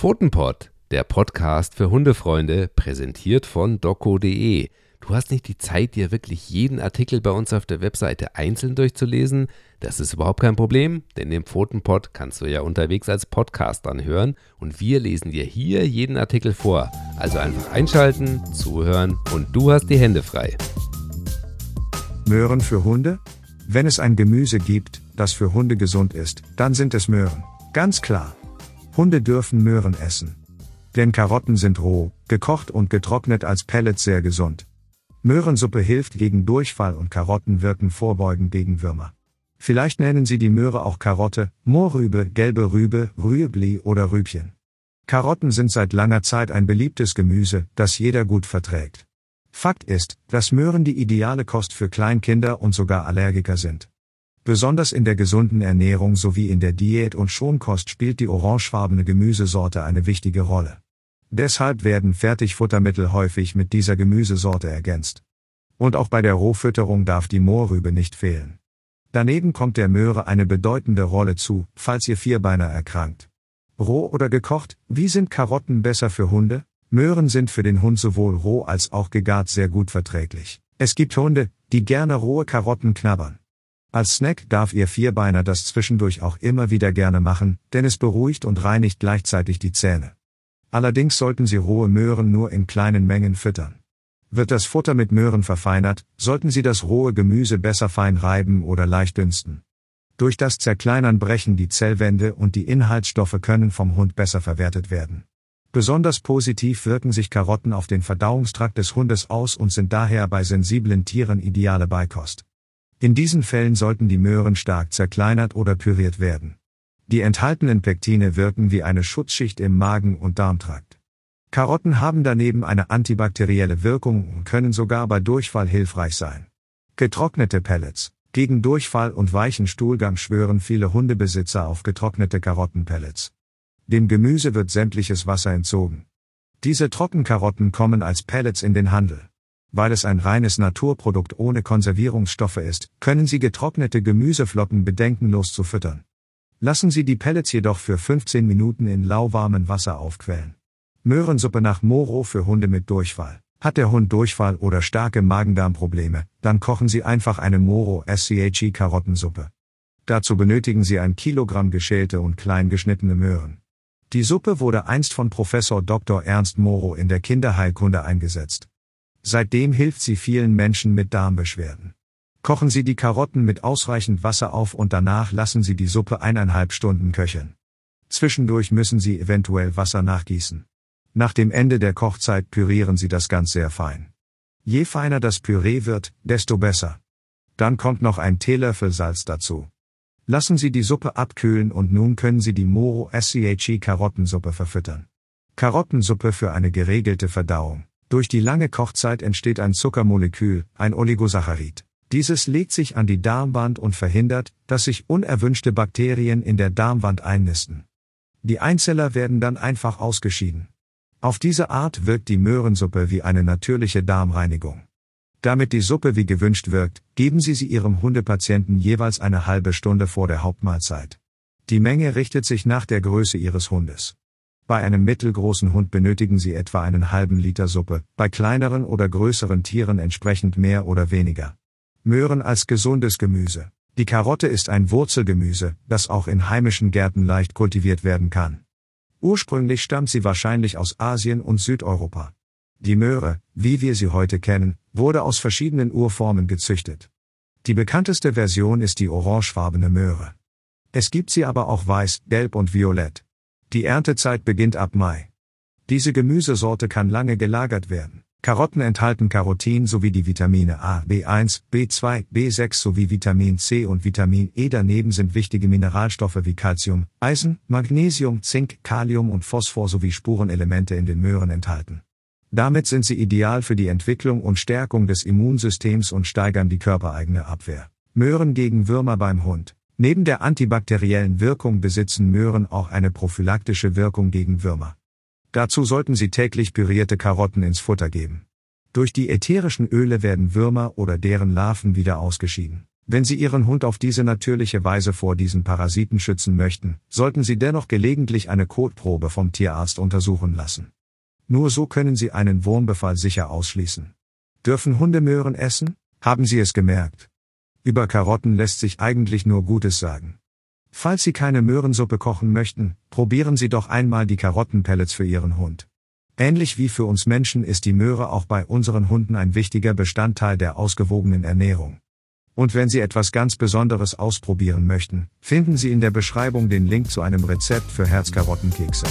Pfotenpod, der Podcast für Hundefreunde, präsentiert von doco.de. Du hast nicht die Zeit, dir wirklich jeden Artikel bei uns auf der Webseite einzeln durchzulesen? Das ist überhaupt kein Problem, denn den Pfotenpod kannst du ja unterwegs als Podcast anhören und wir lesen dir hier jeden Artikel vor. Also einfach einschalten, zuhören und du hast die Hände frei. Möhren für Hunde? Wenn es ein Gemüse gibt, das für Hunde gesund ist, dann sind es Möhren. Ganz klar. Hunde dürfen Möhren essen. Denn Karotten sind roh, gekocht und getrocknet als Pellets sehr gesund. Möhrensuppe hilft gegen Durchfall und Karotten wirken vorbeugend gegen Würmer. Vielleicht nennen Sie die Möhre auch Karotte, Mohrrübe, gelbe Rübe, Rüebli oder Rübchen. Karotten sind seit langer Zeit ein beliebtes Gemüse, das jeder gut verträgt. Fakt ist, dass Möhren die ideale Kost für Kleinkinder und sogar Allergiker sind. Besonders in der gesunden Ernährung sowie in der Diät und Schonkost spielt die orangefarbene Gemüsesorte eine wichtige Rolle. Deshalb werden Fertigfuttermittel häufig mit dieser Gemüsesorte ergänzt. Und auch bei der Rohfütterung darf die Mohrrübe nicht fehlen. Daneben kommt der Möhre eine bedeutende Rolle zu, falls ihr Vierbeiner erkrankt. Roh oder gekocht, wie sind Karotten besser für Hunde? Möhren sind für den Hund sowohl roh als auch gegart sehr gut verträglich. Es gibt Hunde, die gerne rohe Karotten knabbern. Als Snack darf ihr Vierbeiner das zwischendurch auch immer wieder gerne machen, denn es beruhigt und reinigt gleichzeitig die Zähne. Allerdings sollten Sie rohe Möhren nur in kleinen Mengen füttern. Wird das Futter mit Möhren verfeinert, sollten Sie das rohe Gemüse besser fein reiben oder leicht dünsten. Durch das Zerkleinern brechen die Zellwände und die Inhaltsstoffe können vom Hund besser verwertet werden. Besonders positiv wirken sich Karotten auf den Verdauungstrakt des Hundes aus und sind daher bei sensiblen Tieren ideale Beikost. In diesen Fällen sollten die Möhren stark zerkleinert oder püriert werden. Die enthaltenen Pektine wirken wie eine Schutzschicht im Magen- und Darmtrakt. Karotten haben daneben eine antibakterielle Wirkung und können sogar bei Durchfall hilfreich sein. Getrocknete Pellets. Gegen Durchfall und weichen Stuhlgang schwören viele Hundebesitzer auf getrocknete Karottenpellets. Dem Gemüse wird sämtliches Wasser entzogen. Diese Trockenkarotten kommen als Pellets in den Handel. Weil es ein reines Naturprodukt ohne Konservierungsstoffe ist, können Sie getrocknete Gemüseflocken bedenkenlos zu füttern. Lassen Sie die Pellets jedoch für 15 Minuten in lauwarmem Wasser aufquellen. Möhrensuppe nach Moro für Hunde mit Durchfall. Hat der Hund Durchfall oder starke Magendarmprobleme, dann kochen Sie einfach eine Moro SCHE Karottensuppe. Dazu benötigen Sie ein Kilogramm geschälte und klein geschnittene Möhren. Die Suppe wurde einst von Professor Dr. Ernst Moro in der Kinderheilkunde eingesetzt. Seitdem hilft sie vielen Menschen mit Darmbeschwerden. Kochen Sie die Karotten mit ausreichend Wasser auf und danach lassen Sie die Suppe eineinhalb Stunden köcheln. Zwischendurch müssen Sie eventuell Wasser nachgießen. Nach dem Ende der Kochzeit pürieren Sie das ganz sehr fein. Je feiner das Püree wird, desto besser. Dann kommt noch ein Teelöffel Salz dazu. Lassen Sie die Suppe abkühlen und nun können Sie die Moro SCHE Karottensuppe verfüttern. Karottensuppe für eine geregelte Verdauung. Durch die lange Kochzeit entsteht ein Zuckermolekül, ein Oligosaccharid. Dieses legt sich an die Darmwand und verhindert, dass sich unerwünschte Bakterien in der Darmwand einnisten. Die Einzeller werden dann einfach ausgeschieden. Auf diese Art wirkt die Möhrensuppe wie eine natürliche Darmreinigung. Damit die Suppe wie gewünscht wirkt, geben Sie sie Ihrem Hundepatienten jeweils eine halbe Stunde vor der Hauptmahlzeit. Die Menge richtet sich nach der Größe Ihres Hundes. Bei einem mittelgroßen Hund benötigen Sie etwa einen halben Liter Suppe, bei kleineren oder größeren Tieren entsprechend mehr oder weniger. Möhren als gesundes Gemüse. Die Karotte ist ein Wurzelgemüse, das auch in heimischen Gärten leicht kultiviert werden kann. Ursprünglich stammt sie wahrscheinlich aus Asien und Südeuropa. Die Möhre, wie wir sie heute kennen, wurde aus verschiedenen Urformen gezüchtet. Die bekannteste Version ist die orangefarbene Möhre. Es gibt sie aber auch weiß, gelb und violett. Die Erntezeit beginnt ab Mai. Diese Gemüsesorte kann lange gelagert werden. Karotten enthalten Carotin sowie die Vitamine A, B1, B2, B6 sowie Vitamin C und Vitamin E. Daneben sind wichtige Mineralstoffe wie Calcium, Eisen, Magnesium, Zink, Kalium und Phosphor sowie Spurenelemente in den Möhren enthalten. Damit sind sie ideal für die Entwicklung und Stärkung des Immunsystems und steigern die körpereigene Abwehr. Möhren gegen Würmer beim Hund. Neben der antibakteriellen Wirkung besitzen Möhren auch eine prophylaktische Wirkung gegen Würmer. Dazu sollten Sie täglich pürierte Karotten ins Futter geben. Durch die ätherischen Öle werden Würmer oder deren Larven wieder ausgeschieden. Wenn Sie Ihren Hund auf diese natürliche Weise vor diesen Parasiten schützen möchten, sollten Sie dennoch gelegentlich eine Kotprobe vom Tierarzt untersuchen lassen. Nur so können Sie einen Wurmbefall sicher ausschließen. Dürfen Hunde Möhren essen? Haben Sie es gemerkt? Über Karotten lässt sich eigentlich nur Gutes sagen. Falls Sie keine Möhrensuppe kochen möchten, probieren Sie doch einmal die Karottenpellets für Ihren Hund. Ähnlich wie für uns Menschen ist die Möhre auch bei unseren Hunden ein wichtiger Bestandteil der ausgewogenen Ernährung. Und wenn Sie etwas ganz Besonderes ausprobieren möchten, finden Sie in der Beschreibung den Link zu einem Rezept für Herzkarottenkekse.